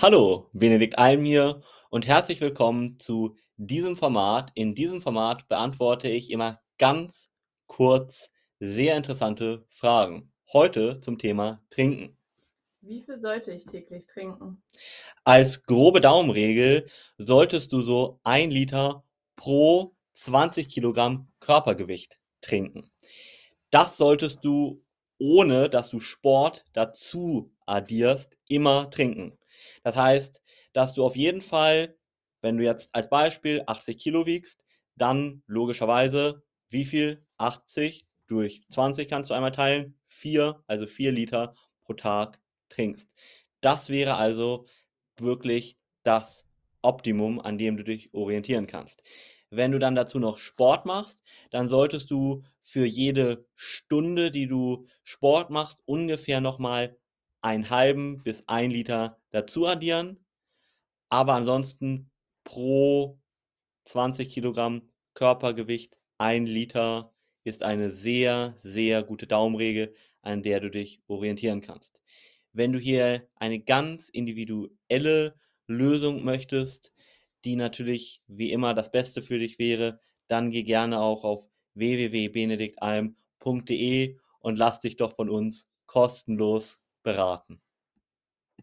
Hallo, Benedikt Alm hier und herzlich willkommen zu diesem Format. In diesem Format beantworte ich immer ganz kurz sehr interessante Fragen. Heute zum Thema Trinken. Wie viel sollte ich täglich trinken? Als grobe Daumenregel solltest du so ein Liter pro 20 Kilogramm Körpergewicht trinken. Das solltest du, ohne dass du Sport dazu addierst, immer trinken. Das heißt, dass du auf jeden Fall, wenn du jetzt als Beispiel 80 Kilo wiegst, dann logischerweise wie viel? 80 durch 20 kannst du einmal teilen. 4, also 4 Liter pro Tag trinkst. Das wäre also wirklich das Optimum, an dem du dich orientieren kannst. Wenn du dann dazu noch Sport machst, dann solltest du für jede Stunde, die du Sport machst, ungefähr nochmal einen halben bis ein Liter dazu addieren. Aber ansonsten pro 20 Kilogramm Körpergewicht ein Liter ist eine sehr, sehr gute Daumenregel, an der du dich orientieren kannst. Wenn du hier eine ganz individuelle Lösung möchtest, die natürlich wie immer das Beste für dich wäre, dann geh gerne auch auf www.benediktalm.de und lass dich doch von uns kostenlos beraten.